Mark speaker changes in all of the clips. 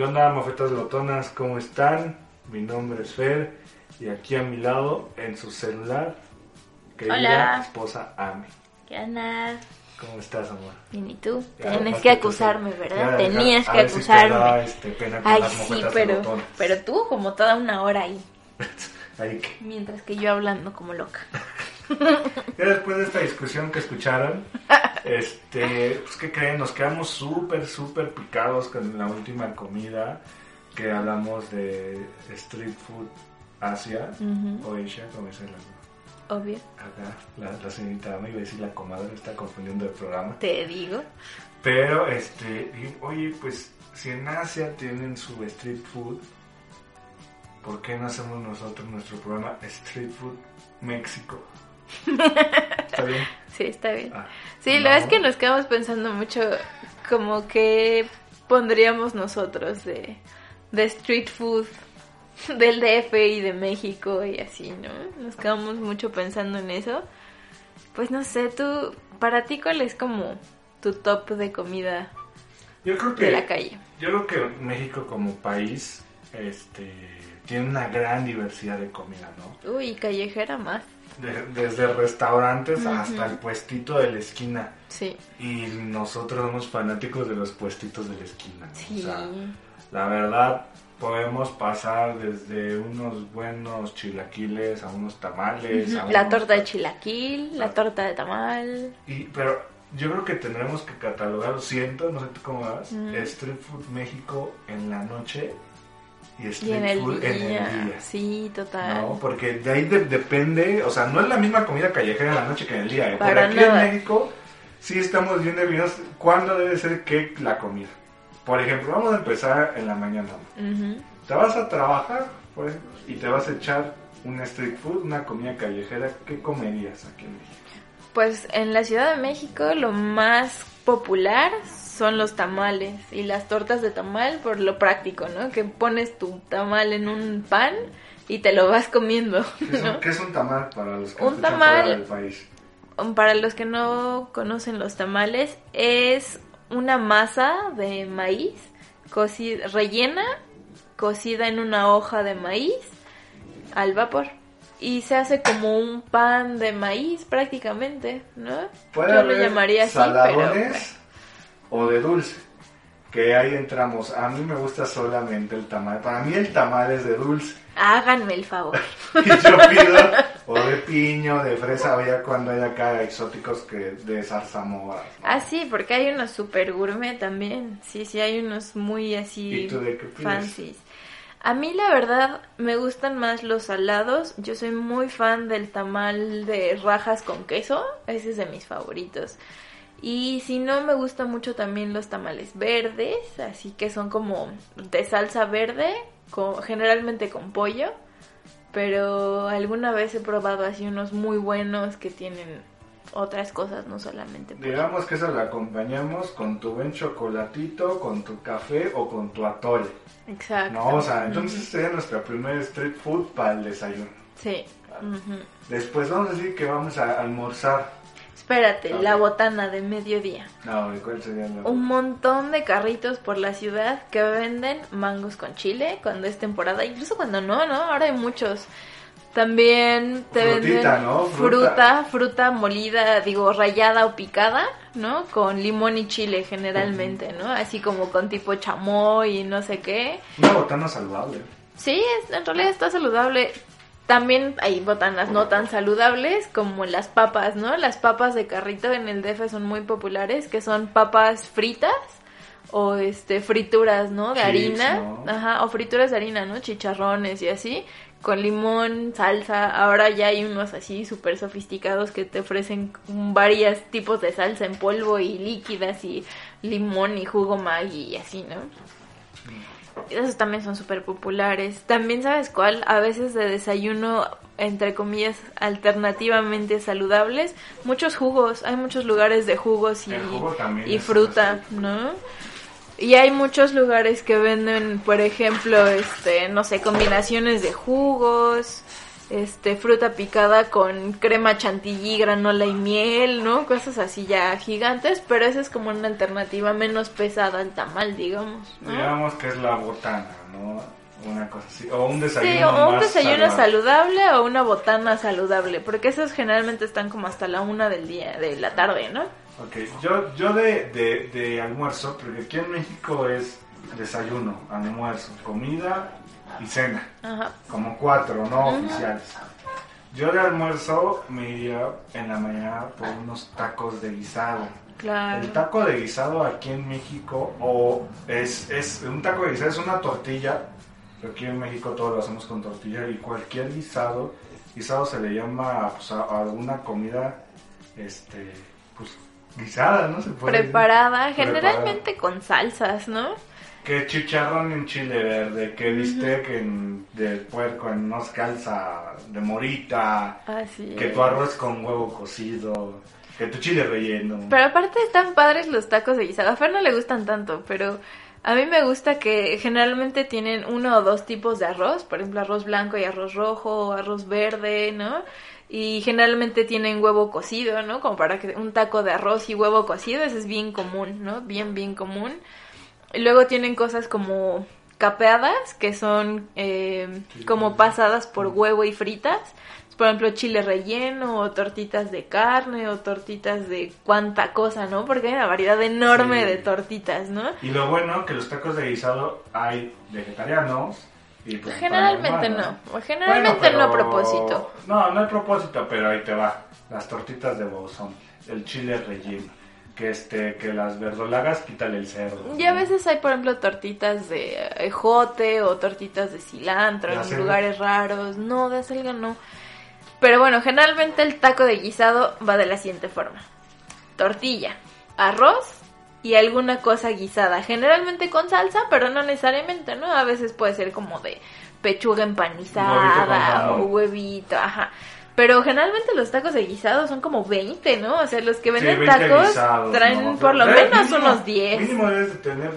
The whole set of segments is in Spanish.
Speaker 1: ¿Qué onda, mofetas glotonas? ¿Cómo están? Mi nombre es Fer y aquí a mi lado, en su celular, querida
Speaker 2: Hola.
Speaker 1: esposa Ame.
Speaker 2: ¿Qué onda?
Speaker 1: ¿Cómo estás, amor?
Speaker 2: Bien, ¿y tú?
Speaker 1: Ya,
Speaker 2: Tienes que acusarme, ¿verdad? Tenías que
Speaker 1: ver si
Speaker 2: acusarme.
Speaker 1: da, este, pena con
Speaker 2: Ay,
Speaker 1: las
Speaker 2: sí, pero,
Speaker 1: glotonas.
Speaker 2: pero tú como toda una hora ahí,
Speaker 1: Ahí que-
Speaker 2: mientras que yo hablando como loca.
Speaker 1: Ya después de esta discusión que escucharon, este, pues ¿qué creen? Nos quedamos súper, súper picados con la última comida que hablamos de street food Asia o Asia, como dice la,
Speaker 2: Obvio,
Speaker 1: acá, la, la señorita Ame, iba a decir la comadre, está confundiendo el programa.
Speaker 2: te digo.
Speaker 1: Pero, este, oye, pues si en Asia tienen su street food, ¿por qué no hacemos nosotros nuestro programa Street Food México? ¿Está bien?
Speaker 2: Sí, está bien.
Speaker 1: Ah,
Speaker 2: Sí,
Speaker 1: no.
Speaker 2: la verdad es que nos quedamos pensando mucho como que pondríamos nosotros de, de street food del DF y de México y así, ¿no? Nos quedamos mucho pensando en eso. Pues no sé, tú, para ti, ¿cuál es como tu top de comida
Speaker 1: Yo creo que
Speaker 2: de la calle?
Speaker 1: yo creo que México como país, este, tiene una gran diversidad de comida, ¿no?
Speaker 2: Uy, callejera más.
Speaker 1: De- desde restaurantes hasta el puestito de la esquina.
Speaker 2: Sí,
Speaker 1: Y nosotros somos fanáticos de los puestitos de la esquina. ¿no?
Speaker 2: sí.
Speaker 1: O sea, La verdad, podemos pasar desde unos buenos chilaquiles a unos tamales. a
Speaker 2: Ujú, La
Speaker 1: unos-
Speaker 2: torta de chilaquil, la
Speaker 1: Ah.
Speaker 2: torta de tamal.
Speaker 1: Y, pero yo creo que tendremos que catalogar, lo siento, no sé tú cómo vas. Street Food México en la noche y
Speaker 2: Y
Speaker 1: Street
Speaker 2: en el
Speaker 1: Food
Speaker 2: día.
Speaker 1: en el día.
Speaker 2: Sí, total.
Speaker 1: No, porque de ahí de- depende, o sea, no es la misma comida callejera en la noche que en el día. ¿eh? Por aquí
Speaker 2: nada.
Speaker 1: en México sí estamos bien definidos cuándo debe ser qué la comida. Por ejemplo, vamos a empezar en la mañana.
Speaker 2: Ujú.
Speaker 1: Te vas a trabajar, por ejemplo, y te vas a echar un street food, una comida callejera. ¿Qué comerías aquí en México?
Speaker 2: Pues en la Ciudad de México lo más popular son los tamales y las tortas de tamal por lo práctico, ¿no? Que pones tu tamal en un pan y te lo vas comiendo,
Speaker 1: ¿Qué es, un,
Speaker 2: ¿no?
Speaker 1: qué es un tamal para los que
Speaker 2: Un tamal-
Speaker 1: fuera del país?
Speaker 2: Para los que no conocen los tamales, es una masa de maíz cocida, rellena, cocida en una hoja de maíz al vapor. Y se hace como un pan de maíz prácticamente, ¿no? Yo lo llamaría así, pero...
Speaker 1: o de dulce. Que ahí entramos. A mí me gusta solamente el tamal. Para mí el tamal es de dulce.
Speaker 2: Háganme el favor.
Speaker 1: Y yo pido o de piño, de fresa, o ya cuando hay acá exóticos que de zarzamora.
Speaker 2: Ah, sí, porque hay unos super gourmet también. Sí, sí, hay unos muy así
Speaker 1: ¿Y tú de qué pides?
Speaker 2: fancies. A mí la verdad me gustan más los salados. Yo soy muy fan del tamal de rajas con queso. Ese es de mis favoritos. Y si no, me gustan mucho también los tamales verdes, así que son como de salsa verde, con- generalmente con pollo. Pero alguna vez he probado así unos muy buenos que tienen otras cosas, no solamente pollo.
Speaker 1: Digamos que eso lo acompañamos con tu buen chocolatito, con tu café o con tu atole.
Speaker 2: Exacto.
Speaker 1: No, o sea, entonces sería nuestra primer street food para el desayuno.
Speaker 2: Sí.
Speaker 1: Después vamos a decir que vamos a almorzar.
Speaker 2: Espérate, la botana de mediodía.
Speaker 1: No, ¿y ¿cuál sería la
Speaker 2: Un montón de carritos por la ciudad que venden mangos con chile cuando es temporada, incluso cuando no, ¿no? Ahora hay muchos. También te
Speaker 1: Frutita,
Speaker 2: venden
Speaker 1: ¿no?
Speaker 2: fruta,
Speaker 1: Fruta.
Speaker 2: fruta molida, digo, rallada o picada, ¿no? Con limón y chile generalmente, ¿no? Así como con tipo chamoy y no sé qué.
Speaker 1: Una botana saludable.
Speaker 2: Sí, es- en realidad está saludable. También hay botanas no tan saludables como las papas, ¿no? Las papas de carrito en el DF son muy populares, que son papas fritas o este frituras, ¿no? De
Speaker 1: Chips,
Speaker 2: harina,
Speaker 1: ¿no?
Speaker 2: ajá, o frituras de harina, ¿no? Chicharrones y así, con limón, salsa. Ahora ya hay unos así súper sofisticados que te ofrecen varios tipos de salsa en polvo y líquidas y limón y jugo Maggi y así, ¿no? Esos también son súper populares. También, ¿sabes cuál? A veces de desayuno, entre comillas, alternativamente saludables, muchos jugos. Hay muchos lugares de jugos y,
Speaker 1: jugo
Speaker 2: y fruta, ¿no? Y hay muchos lugares que venden, por ejemplo, este, no sé, combinaciones de jugos, este, fruta picada con crema chantilly, granola y miel, ¿no? Cosas así ya gigantes, pero esa es como una alternativa menos pesada al tamal, digamos, ¿no?
Speaker 1: Digamos que es la botana, ¿no? Una cosa así. O un desayuno.
Speaker 2: Sí, o un
Speaker 1: más
Speaker 2: desayuno
Speaker 1: saludable.
Speaker 2: saludable o una botana saludable, porque esos generalmente están como hasta la una del día, de la tarde, ¿no?
Speaker 1: Ok, yo, yo de, de, de almuerzo, porque aquí en México es desayuno, almuerzo, comida y cena.
Speaker 2: Ajá.
Speaker 1: Como cuatro, no oficiales. Yo de almuerzo me iría en la mañana por unos tacos de guisado.
Speaker 2: Claro.
Speaker 1: El taco de guisado aquí en México, o es, es un taco de guisado, es una tortilla. Aquí en México todo lo hacemos con tortilla y cualquier guisado, guisado se le llama pues, a, alguna comida, este, pues guisada, ¿no? Se puede decir.
Speaker 2: Preparada. generalmente con salsas, ¿no?
Speaker 1: Que chicharrón en chile verde, que bistec en, de puerco en unos calza de morita,
Speaker 2: Así
Speaker 1: que tu arroz con huevo cocido, que tu chile relleno.
Speaker 2: Pero aparte están padres los tacos de guisado. A Fer no le gustan tanto, pero a mí me gusta que generalmente tienen uno o dos tipos de arroz. Por ejemplo, arroz blanco y arroz rojo, o arroz verde, ¿no? Y generalmente tienen huevo cocido, ¿no? Como para que un taco de arroz y huevo cocido, eso es bien común, ¿no? Bien, bien común. Luego tienen cosas como capeadas, que son eh, como pasadas por huevo y fritas. Por ejemplo, chile relleno, o tortitas de carne, o tortitas de cuánta cosa, ¿no? Porque hay una variedad enorme
Speaker 1: Sí.
Speaker 2: de tortitas, ¿no?
Speaker 1: Y lo bueno que los tacos de guisado hay vegetarianos y pues
Speaker 2: Generalmente no. Generalmente
Speaker 1: Bueno,
Speaker 2: no a
Speaker 1: pero-
Speaker 2: propósito.
Speaker 1: No, no hay propósito, pero ahí te va. Las tortitas de bozón, el chile relleno, que este, que las verdolagas quítale el cerdo.
Speaker 2: Y a veces hay, por ejemplo, tortitas de ejote o tortitas de cilantro
Speaker 1: ¿De
Speaker 2: en lugares raros. No, de acelga no. Pero bueno, generalmente el taco de guisado va de la siguiente forma. Tortilla, arroz y alguna cosa guisada. Generalmente con salsa, pero no necesariamente, ¿no? A veces puede ser como de pechuga empanizada o huevito, ajá. Pero generalmente los tacos de guisado son como 20, ¿no? O sea, los que venden
Speaker 1: 20
Speaker 2: tacos
Speaker 1: guisados,
Speaker 2: traen
Speaker 1: ¿no?
Speaker 2: por lo
Speaker 1: Pero
Speaker 2: menos
Speaker 1: mínimo-
Speaker 2: unos 10.
Speaker 1: Mínimo debes de tener,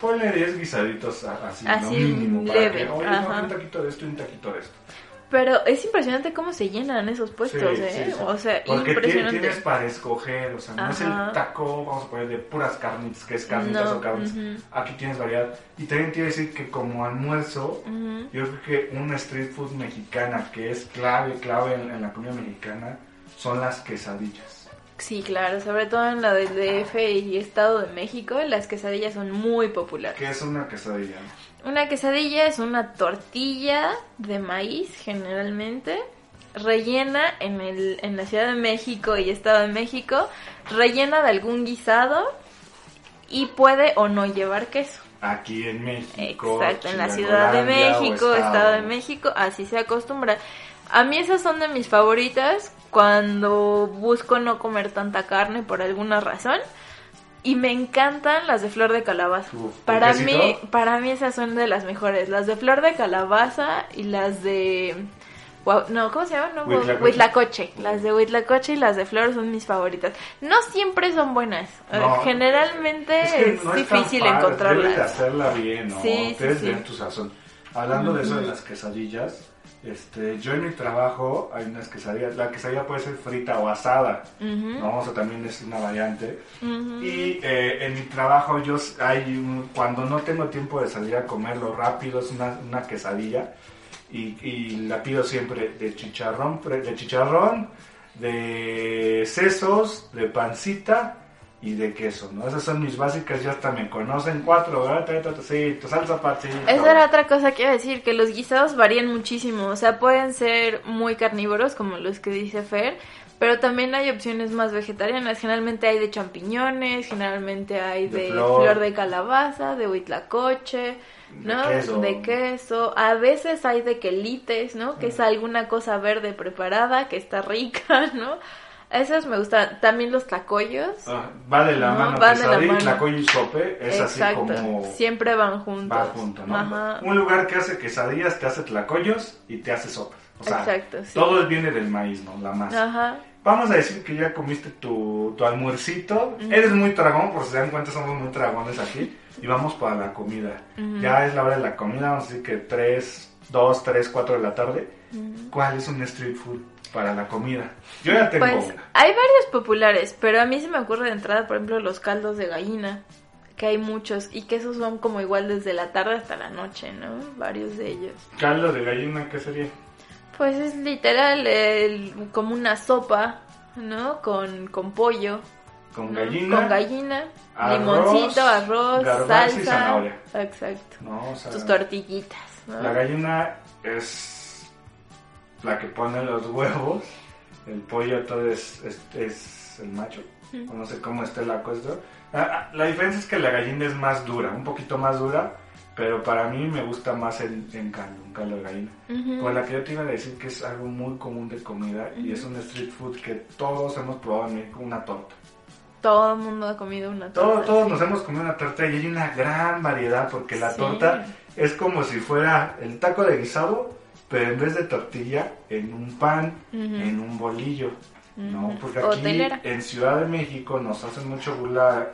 Speaker 1: ponle 10 guisaditos así,
Speaker 2: Así,
Speaker 1: ¿no? Mínimo, para
Speaker 2: leve,
Speaker 1: que, oye, no, un taquito de esto y un taquito de esto.
Speaker 2: Pero es impresionante cómo se llenan esos puestos,
Speaker 1: Sí,
Speaker 2: ¿eh?
Speaker 1: sí, sí.
Speaker 2: O sea,
Speaker 1: Porque
Speaker 2: impresionante.
Speaker 1: tienes para escoger, o sea, no es
Speaker 2: Ajá.
Speaker 1: el taco, vamos a poner de puras carnitas, que es carnitas
Speaker 2: No,
Speaker 1: o carnes.
Speaker 2: ujú.
Speaker 1: Aquí tienes variedad. Y también a decir que como almuerzo,
Speaker 2: Ujú.
Speaker 1: yo creo que una street food mexicana que es clave, clave en, en la comida mexicana, son las quesadillas.
Speaker 2: Sí, claro, sobre todo en la del DF y Estado de México, las quesadillas son muy populares.
Speaker 1: ¿Qué es una quesadilla?
Speaker 2: Una quesadilla es una tortilla de maíz, generalmente, rellena en, el, en la Ciudad de México y Estado de México, rellena de algún guisado y puede o no llevar queso.
Speaker 1: Aquí en México.
Speaker 2: Exacto, en la Ciudad de México, Estado de México, así se acostumbra. A mí esas son de mis favoritas cuando busco no comer tanta carne por alguna razón. Y me encantan las de flor de calabaza.
Speaker 1: Uf,
Speaker 2: para
Speaker 1: ¿un
Speaker 2: mí,
Speaker 1: quesito?
Speaker 2: para mí esas son de las mejores. Las de flor de calabaza y las de no, ¿cómo se llama? No,
Speaker 1: Huitlacoche.
Speaker 2: Las de Huitlacoche y las de Flor son mis favoritas. No siempre son buenas. Eh,
Speaker 1: No.
Speaker 2: Generalmente es,
Speaker 1: que no es tan
Speaker 2: difícil
Speaker 1: padre, Debes de
Speaker 2: encontrarlas.
Speaker 1: hacerla bien, ¿no?
Speaker 2: Sí, sí,
Speaker 1: Debes
Speaker 2: sí.
Speaker 1: sazón. Hablando de eso de las quesadillas, este, yo en mi trabajo hay unas quesadillas. La quesadilla puede ser frita o asada, ¿no? O sea, también es una variante. Y eh, en mi trabajo yo hay un- cuando no tengo tiempo de salir a comerlo rápido es una, una quesadilla y, y la pido siempre de chicharrón, de chicharrón, de sesos, de pancita y de queso, ¿no? Esas son mis básicas, ya hasta me conocen cuatro, ¿verdad? Sí, tu salsa pancita.
Speaker 2: Esa era otra cosa que iba a decir, que los guisados varían muchísimo. O sea, pueden ser muy carnívoros, como los que dice Fer, pero también hay opciones más vegetarianas. Generalmente hay de champiñones, generalmente hay
Speaker 1: De
Speaker 2: de,
Speaker 1: flor.
Speaker 2: flor. de calabaza, de huitlacoche, ¿no?
Speaker 1: De queso.
Speaker 2: De queso. A veces hay de quelites, ¿no? Que es alguna cosa verde preparada, que está rica, ¿no? Esos me gustan. También los tlacoyos.
Speaker 1: Ah, va de la
Speaker 2: No,
Speaker 1: mano
Speaker 2: van de la
Speaker 1: quesadilla,
Speaker 2: mano.
Speaker 1: tlacoyo y sope. Es
Speaker 2: Exacto.
Speaker 1: así como...
Speaker 2: Siempre van juntos.
Speaker 1: Va junto, ¿no?
Speaker 2: Ajá.
Speaker 1: Un lugar que hace quesadillas, te hace tlacoyos y te hace sopas. O sea,
Speaker 2: Exacto, sí.
Speaker 1: todo viene del maíz, ¿no? La masa.
Speaker 2: Ajá.
Speaker 1: Vamos a decir que ya comiste tu, tu almuercito.
Speaker 2: Ujú.
Speaker 1: Eres muy dragón, por si se dan cuenta, somos muy dragones aquí. Y vamos para la comida.
Speaker 2: Ujú.
Speaker 1: Ya es la hora de la comida, vamos a decir que 3, 2, 3, 4 de la tarde.
Speaker 2: Ujú.
Speaker 1: ¿Cuál es un street food para la comida? Yo ya tengo
Speaker 2: Pues
Speaker 1: una.
Speaker 2: hay varios populares, pero a mí se me ocurre de entrada, por ejemplo, los caldos de gallina, que hay muchos y que esos son como igual desde la tarde hasta la noche, ¿no? Varios de ellos.
Speaker 1: Caldo de gallina, ¿qué sería?
Speaker 2: Pues es literal el- como una sopa, ¿no? Con, con pollo.
Speaker 1: Con
Speaker 2: ¿no?
Speaker 1: gallina.
Speaker 2: Con gallina,
Speaker 1: arroz,
Speaker 2: limoncito, arroz,
Speaker 1: garbanzo y
Speaker 2: salsa.
Speaker 1: zanahoria.
Speaker 2: Exacto.
Speaker 1: No, o sea,
Speaker 2: Tus tortillitas, ¿no?
Speaker 1: La gallina es la que pone los huevos. El pollo todo es, es, es el macho. O No sé cómo esté la cosa. Ah, ah, La diferencia es que la gallina es más dura, un poquito más dura. Pero para mí me gusta más en, en caldo, un caldo de gallina.
Speaker 2: Ujú.
Speaker 1: Con la que yo te iba a decir que es algo muy común de comida y es un street food que todos hemos probado en México, una torta.
Speaker 2: Todo el mundo ha comido una torta.
Speaker 1: Todos, todos
Speaker 2: sí.
Speaker 1: nos hemos comido una torta y hay una gran variedad porque la
Speaker 2: Sí.
Speaker 1: torta es como si fuera el taco de guisado, pero en vez de tortilla, en un pan,
Speaker 2: Ujú.
Speaker 1: en un bolillo. ¿no? Porque aquí
Speaker 2: telera.
Speaker 1: en Ciudad de México nos hacen mucho burla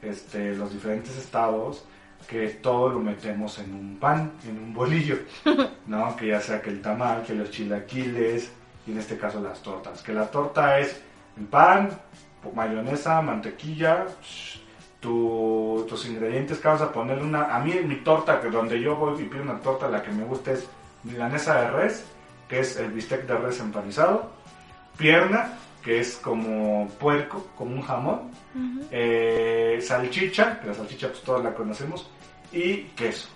Speaker 1: este, los diferentes estados que todo lo metemos en un pan, en un bolillo, ¿no? Que ya sea que el tamal, que los chilaquiles y en este caso las tortas. Que la torta es el pan, mayonesa, mantequilla, tu- tus ingredientes que vas a poner una... A mí en mi torta, que donde yo voy y pido una torta, la que me gusta es milanesa de res, que es el bistec de res empanizado, pierna, que es como puerco, como un jamón, eh, salchicha, que la salchicha pues todos la conocemos, y queso.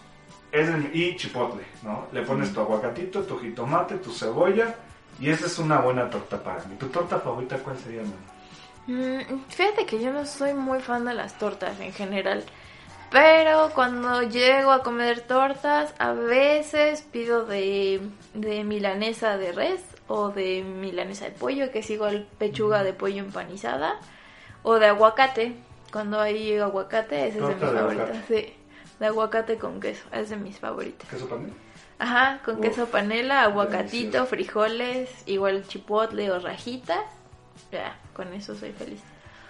Speaker 1: Es el- y chipotle, ¿no? Le pones tu aguacatito, tu jitomate, tu cebolla, y esa es una buena torta para mí. ¿Tu torta favorita cuál sería, mamá?
Speaker 2: Mm, Fíjate que yo no soy muy fan de las tortas en general. Pero cuando llego a comer tortas, a veces pido de, de milanesa de res o de milanesa de pollo, que es igual pechuga de pollo empanizada, o de aguacate. Cuando hay aguacate, ese es de mis favoritas. Sí, de aguacate con queso, es de mis favoritas.
Speaker 1: ¿Queso panela?
Speaker 2: Ajá, con
Speaker 1: Uf,
Speaker 2: queso panela, aguacatito,
Speaker 1: delicioso.
Speaker 2: frijoles, igual chipotle o rajitas. Ya, con eso soy feliz.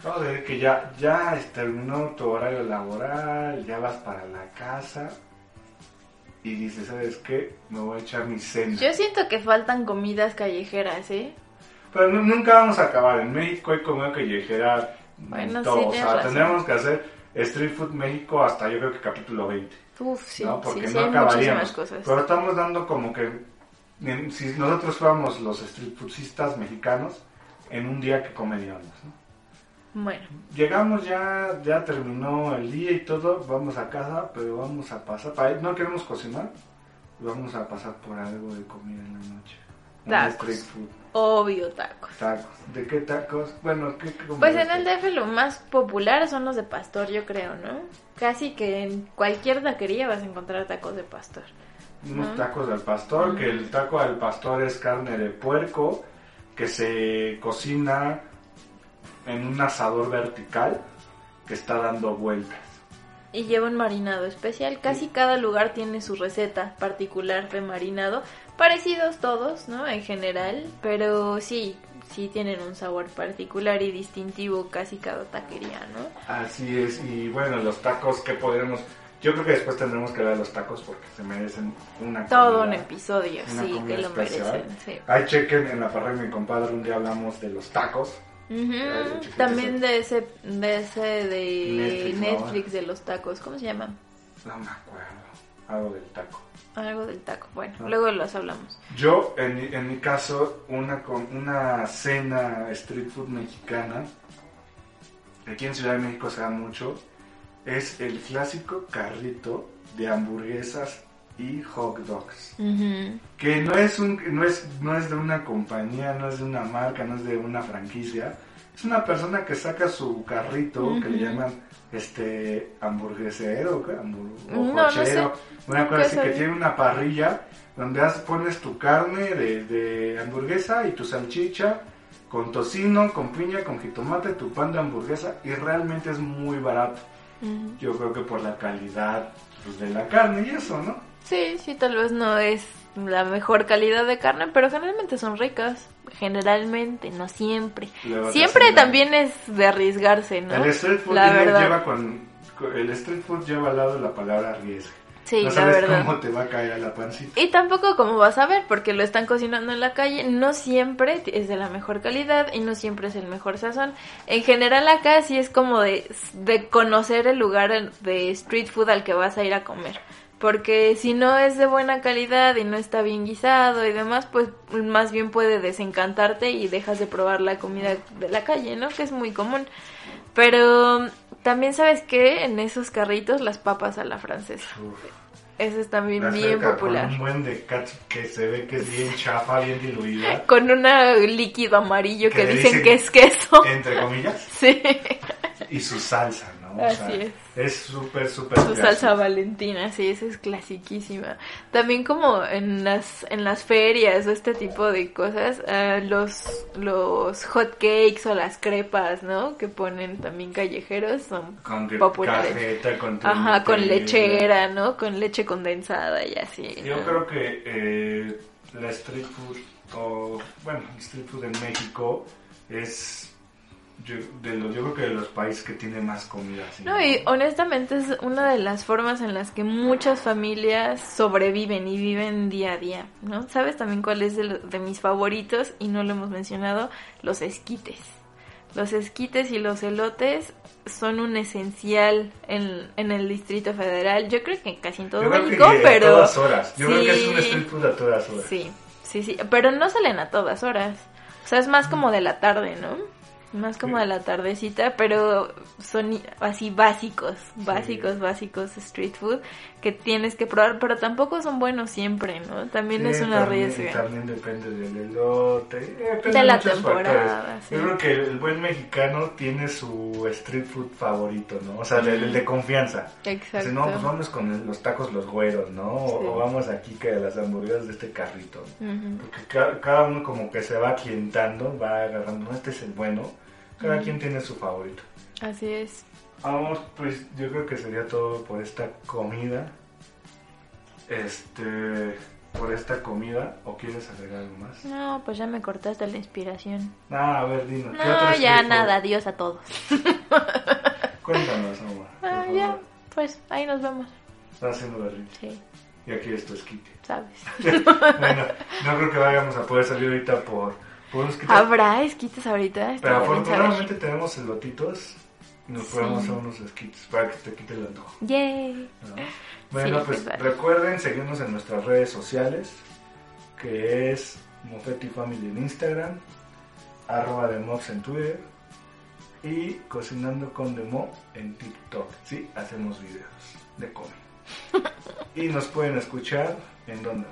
Speaker 1: No, de que ya, ya terminó tu horario laboral, ya vas para la casa y dices, ¿sabes qué? Me voy a echar mi cena.
Speaker 2: Yo siento que faltan comidas callejeras, ¿eh?
Speaker 1: Pero nu- nunca vamos a acabar. En México hay comida callejera.
Speaker 2: Bueno,
Speaker 1: todo.
Speaker 2: sí,
Speaker 1: o sea,
Speaker 2: razón.
Speaker 1: tendremos que hacer Street Food México hasta yo creo que capítulo 20.
Speaker 2: Uf, sí,
Speaker 1: ¿no? Porque
Speaker 2: sí, sí,
Speaker 1: no
Speaker 2: hay
Speaker 1: acabaríamos.
Speaker 2: cosas.
Speaker 1: Pero estamos dando como que si nosotros fuéramos los street foodistas mexicanos, en un día que comeríamos, ¿no?
Speaker 2: Bueno,
Speaker 1: Llegamos ya, ya terminó el día y todo, vamos a casa, pero vamos a pasar, para, no queremos cocinar, vamos a pasar por algo de comida en la noche.
Speaker 2: Tacos.
Speaker 1: street food,
Speaker 2: obvio tacos.
Speaker 1: tacos. ¿De qué tacos? Bueno, ¿qué, qué
Speaker 2: Pues en el DF lo más popular son los de pastor, yo creo, ¿no? Casi que en cualquier taquería vas a encontrar tacos de pastor.
Speaker 1: Unos
Speaker 2: ¿no?
Speaker 1: tacos del pastor, que el taco del pastor es carne de puerco, que se cocina en un asador vertical que está dando vueltas.
Speaker 2: Y lleva un marinado especial. Casi cada lugar tiene su receta particular de marinado. Parecidos todos, ¿no? En general. Pero sí, sí tienen un sabor particular y distintivo casi cada taquería, ¿no?
Speaker 1: Así es, y bueno, los tacos que podremos... Yo creo que después tendremos que ver los tacos porque se merecen una
Speaker 2: Todo
Speaker 1: comida.
Speaker 2: un episodio,
Speaker 1: Una
Speaker 2: sí, que lo
Speaker 1: especial.
Speaker 2: merecen. Sí.
Speaker 1: Ahí chequen en la parrilla de mi compadre, un día hablamos de los tacos.
Speaker 2: También de ese, de ese de
Speaker 1: Netflix,
Speaker 2: de los tacos. ¿Cómo se llama?
Speaker 1: No me acuerdo, algo del taco.
Speaker 2: Algo del taco. Bueno,
Speaker 1: Ah.
Speaker 2: luego los hablamos.
Speaker 1: Yo, en, mi- en mi caso, una, com- una cena street food mexicana, aquí en Ciudad de México se da mucho, es el clásico carrito de hamburguesas y hot dogs. Que no es, un, no, es, no es de una compañía, no es de una marca, no es de una franquicia. Es una persona que saca su carrito, que le llaman este hamburguesero, o
Speaker 2: No, no
Speaker 1: cochero, una cosa así que tiene una parrilla donde has- pones tu carne de, de hamburguesa y tu salchicha con tocino, con piña, con jitomate, tu pan de hamburguesa y realmente es muy barato. Yo creo que por la calidad pues, de la carne y eso, ¿no?
Speaker 2: Sí, sí, tal vez no es la mejor calidad de carne, pero generalmente son ricas. Generalmente, no siempre. Siempre
Speaker 1: la-
Speaker 2: también es de arriesgarse, ¿no?
Speaker 1: El street food
Speaker 2: La verdad.
Speaker 1: lleva con, el street food lleva al lado la palabra arriesga.
Speaker 2: Sí,
Speaker 1: no
Speaker 2: la
Speaker 1: sabes
Speaker 2: verdad.
Speaker 1: cómo te va a caer a la pancita.
Speaker 2: Y tampoco como vas a ver, porque lo están cocinando en la calle, no siempre es de la mejor calidad y no siempre es el mejor sazón. En general acá sí es como de, de conocer el lugar de street food al que vas a ir a comer. Porque si no es de buena calidad y no está bien guisado y demás, pues más bien puede desencantarte y dejas de probar la comida de la calle, ¿no? Que es muy común. Pero también sabes que en esos carritos las papas a la francesa.
Speaker 1: Uf.
Speaker 2: Eso es también
Speaker 1: La
Speaker 2: bien popular.
Speaker 1: Con un buen de que se ve que es bien chafa, bien diluida.
Speaker 2: Con un líquido amarillo que dicen
Speaker 1: dicen-
Speaker 2: que es queso.
Speaker 1: Entre comillas.
Speaker 2: Sí,
Speaker 1: Y su salsa, ¿no? O
Speaker 2: Así
Speaker 1: sea,
Speaker 2: es.
Speaker 1: Es súper, súper
Speaker 2: su salsa valentina, sí, esa es clasiquísima. También como en las en las ferias o este tipo de cosas, ah, los los hot cakes o las crepas, ¿no? Que ponen también callejeros son
Speaker 1: Con
Speaker 2: populares.
Speaker 1: cajeta, con
Speaker 2: Ajá, con lechera, ¿no? Con leche condensada y así.
Speaker 1: Yo
Speaker 2: ¿no?
Speaker 1: creo que eh, la street food, o bueno, el street food en México es yo, de los, yo creo que de los países que tiene más comida. así,
Speaker 2: No, y honestamente es una de las formas en las que muchas familias sobreviven y viven día a día, ¿no? ¿Sabes también cuál es de, de mis favoritos? Y no lo hemos mencionado, los esquites. Los esquites y los elotes son un esencial en, en el Distrito Federal. Yo creo que casi en todo México, pero...
Speaker 1: a todas horas. Yo creo que es un street food a todas horas.
Speaker 2: Sí, sí, sí, pero no salen a todas horas. O sea, es más como de la tarde, ¿no? Más como de la tardecita, pero son así básicos, básicos, básicos street food que tienes que probar, pero tampoco son buenos siempre, ¿no? También
Speaker 1: Sí,
Speaker 2: es una
Speaker 1: también,
Speaker 2: riesga.
Speaker 1: También depende del elote. eh, depende
Speaker 2: De la temporada, sí.
Speaker 1: Yo creo que el buen mexicano tiene su street food favorito, ¿no? O sea, el, el de confianza.
Speaker 2: Exacto.
Speaker 1: Si no, pues vamos con los tacos los güeros, ¿no? O,
Speaker 2: Sí.
Speaker 1: o vamos aquí que a las hamburguesas de este carrito.
Speaker 2: Ujú.
Speaker 1: Porque ca- cada uno como que se va clientando, va agarrando, no, este es el bueno. Cada quien tiene su favorito.
Speaker 2: Así es.
Speaker 1: Vamos, pues yo creo que sería todo por esta comida. Este, por esta comida. ¿O quieres agregar algo más?
Speaker 2: No, pues ya me cortaste la inspiración.
Speaker 1: Ah, a ver, dinos. ¿qué
Speaker 2: No, ya nada, adiós a todos.
Speaker 1: Cuéntanos, por
Speaker 2: Ah,
Speaker 1: favor.
Speaker 2: ya, pues ahí nos vemos.
Speaker 1: Está haciendo berrinche.
Speaker 2: Sí,
Speaker 1: Y aquí es tu esquite.
Speaker 2: sabes.
Speaker 1: bueno, no creo que vayamos a poder salir ahorita por.
Speaker 2: ¿Habrá esquites ahorita?
Speaker 1: Pero afortunadamente tenemos elotitos y nos
Speaker 2: Sí.
Speaker 1: podemos hacer unos esquites para que te quite el antojo.
Speaker 2: Yay.
Speaker 1: ¿no? Bueno,
Speaker 2: Sí,
Speaker 1: pues recuerden seguirnos en nuestras redes sociales, que es Mofetti Family en Instagram, arroba de Mox en Twitter y Cocinando con Demo en TikTok. Sí, hacemos videos de comida. y nos pueden escuchar en donde.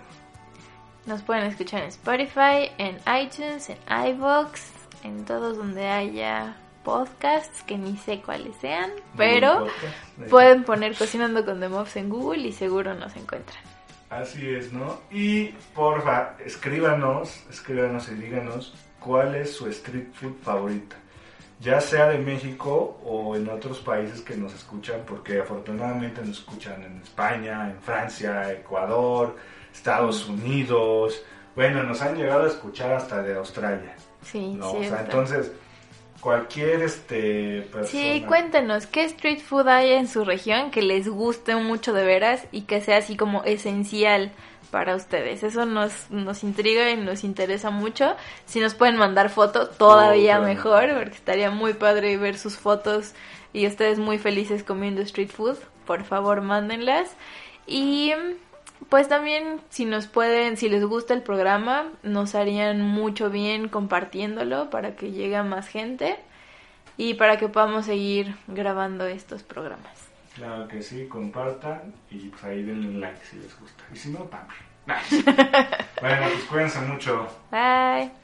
Speaker 2: Nos pueden escuchar en Spotify, en iTunes, en iVoox, en todos donde haya podcasts, que ni sé cuáles sean, pero pueden poner Cocinando con The Mobs en Google y seguro nos encuentran.
Speaker 1: Así es, ¿no? Y porfa, escríbanos, escríbanos y díganos cuál es su street food favorita. Ya sea de México o en otros países que nos escuchan, porque afortunadamente nos escuchan en España, en Francia, Ecuador, Estados Unidos. Bueno, nos han llegado a escuchar hasta de Australia.
Speaker 2: Sí,
Speaker 1: o sea, entonces, cualquier este persona.
Speaker 2: Sí, cuéntenos, ¿qué street food hay en su región que les guste mucho de veras y que sea así como esencial para ustedes? Eso nos, nos intriga y nos interesa mucho. Si nos pueden mandar foto, todavía
Speaker 1: Oh,
Speaker 2: mejor, porque estaría muy padre ver sus fotos y ustedes muy felices comiendo street food. Por favor, mándenlas. Y pues también si nos pueden, si les gusta el programa, nos harían mucho bien compartiéndolo para que llegue a más gente y para que podamos seguir grabando estos programas.
Speaker 1: Claro que sí, compartan y pues ahí denle like si les gusta. Y si no, también. bueno, pues cuídense mucho.
Speaker 2: Bye.